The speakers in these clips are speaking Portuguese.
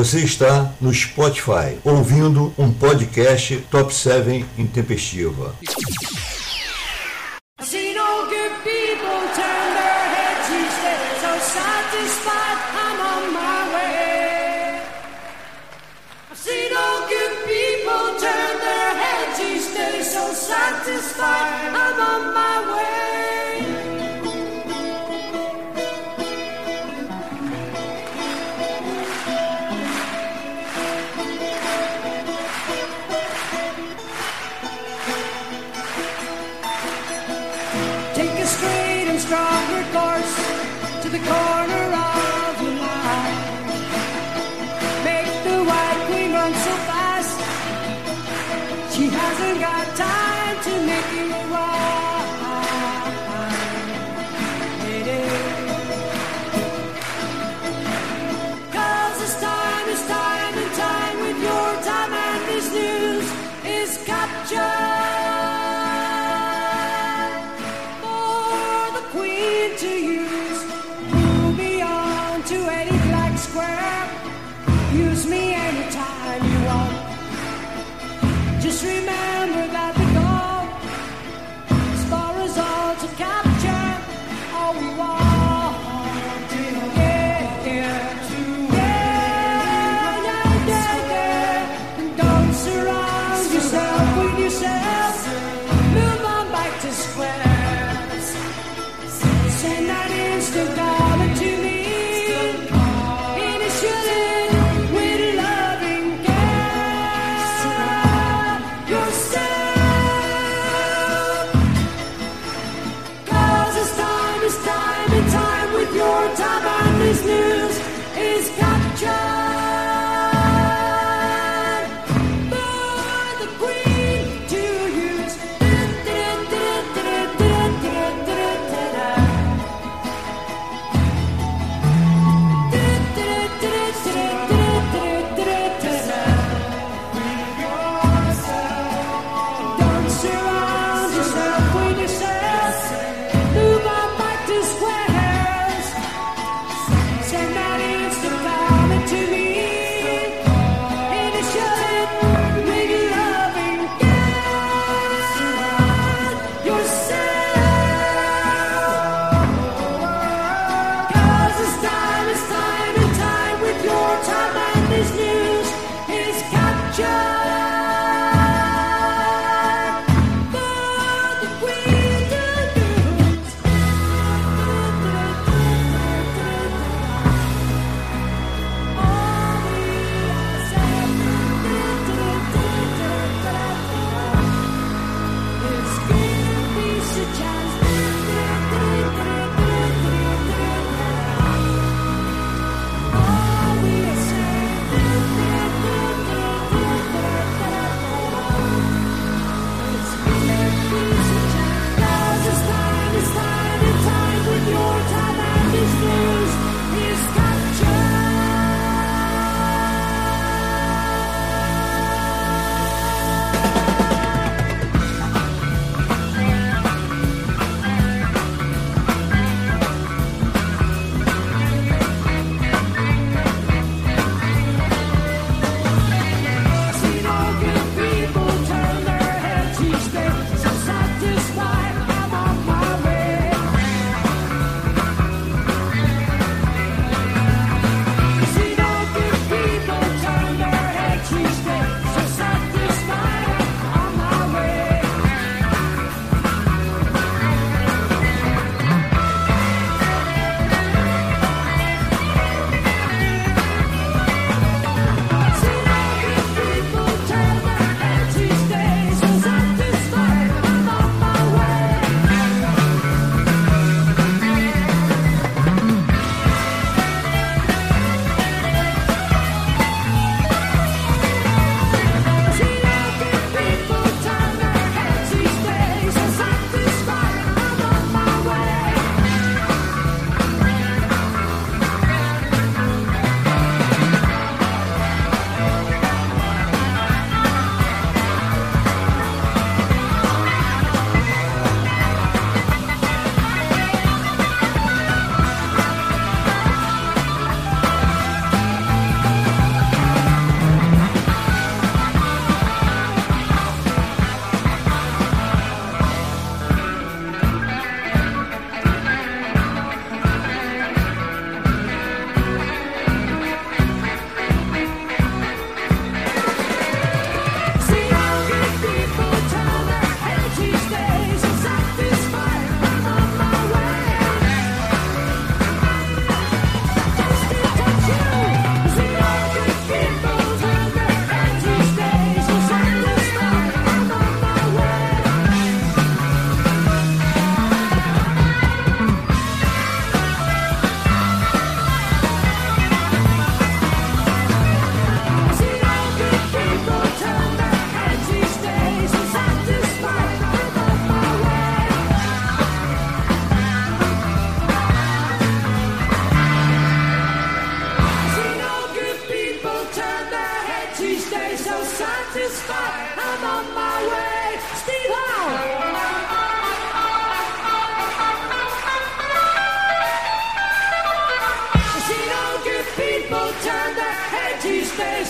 Você está no Spotify ouvindo um podcast Top 7 Intempestiva.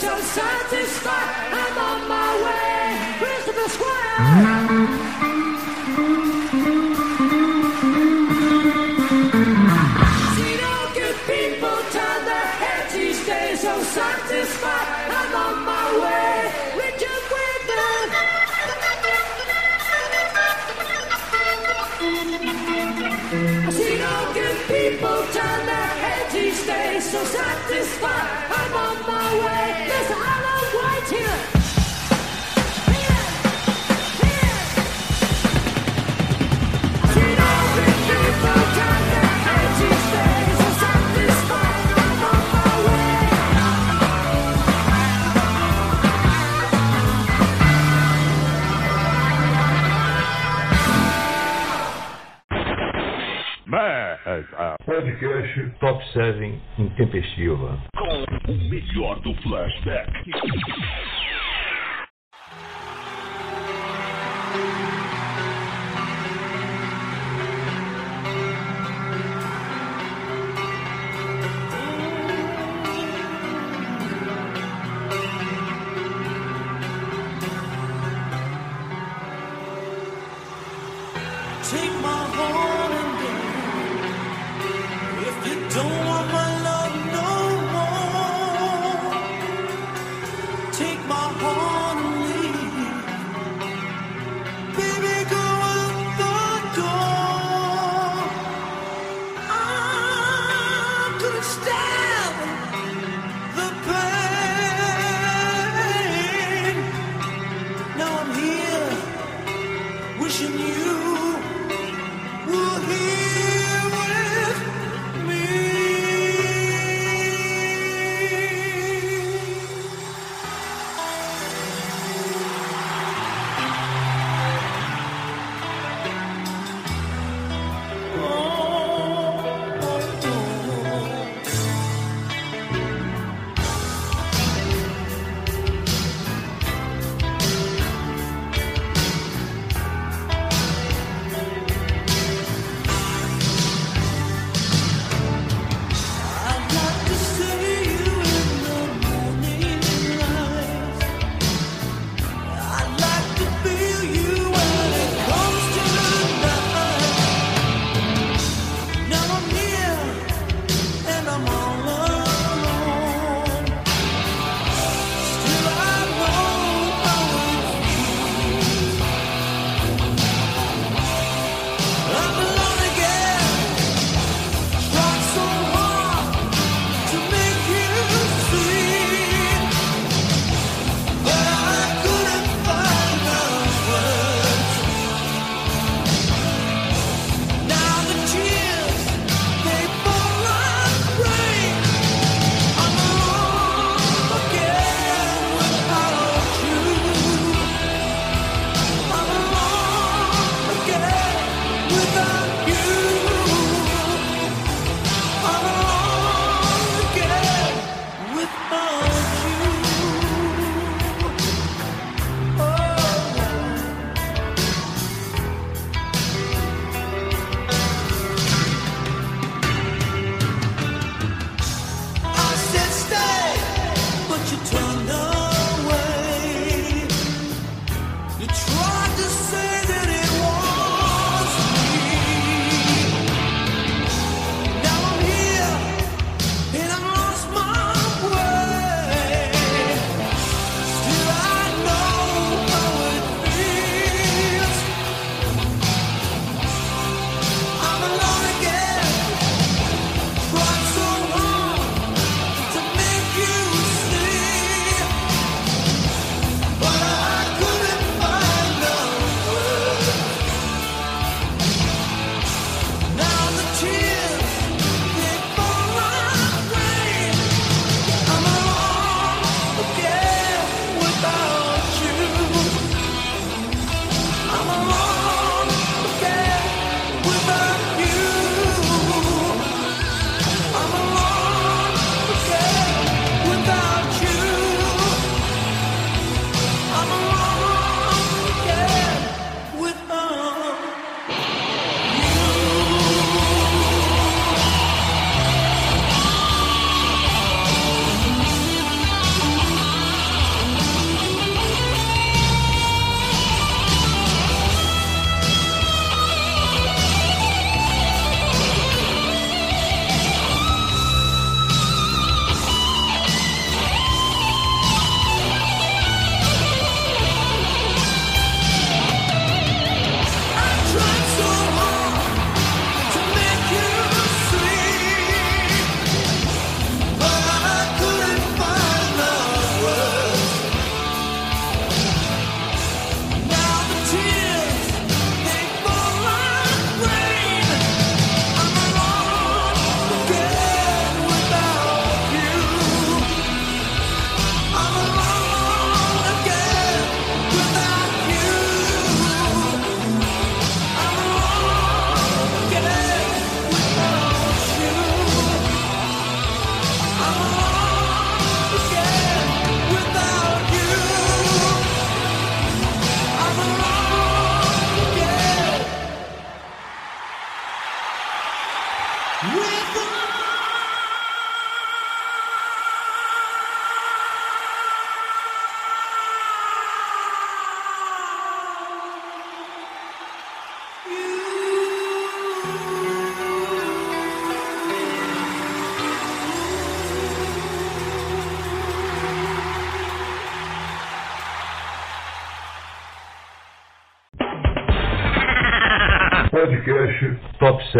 so satisfied. I'm on Ah, Podcast Top 7 Intempestiva. Com o melhor do flashback.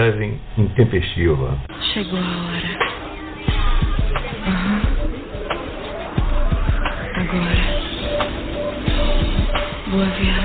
abordagem intempestiva. Chegou a hora. Uhum. Agora. Boa viagem.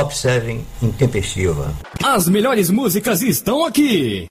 Top 7 Intempestiva. As melhores músicas estão aqui.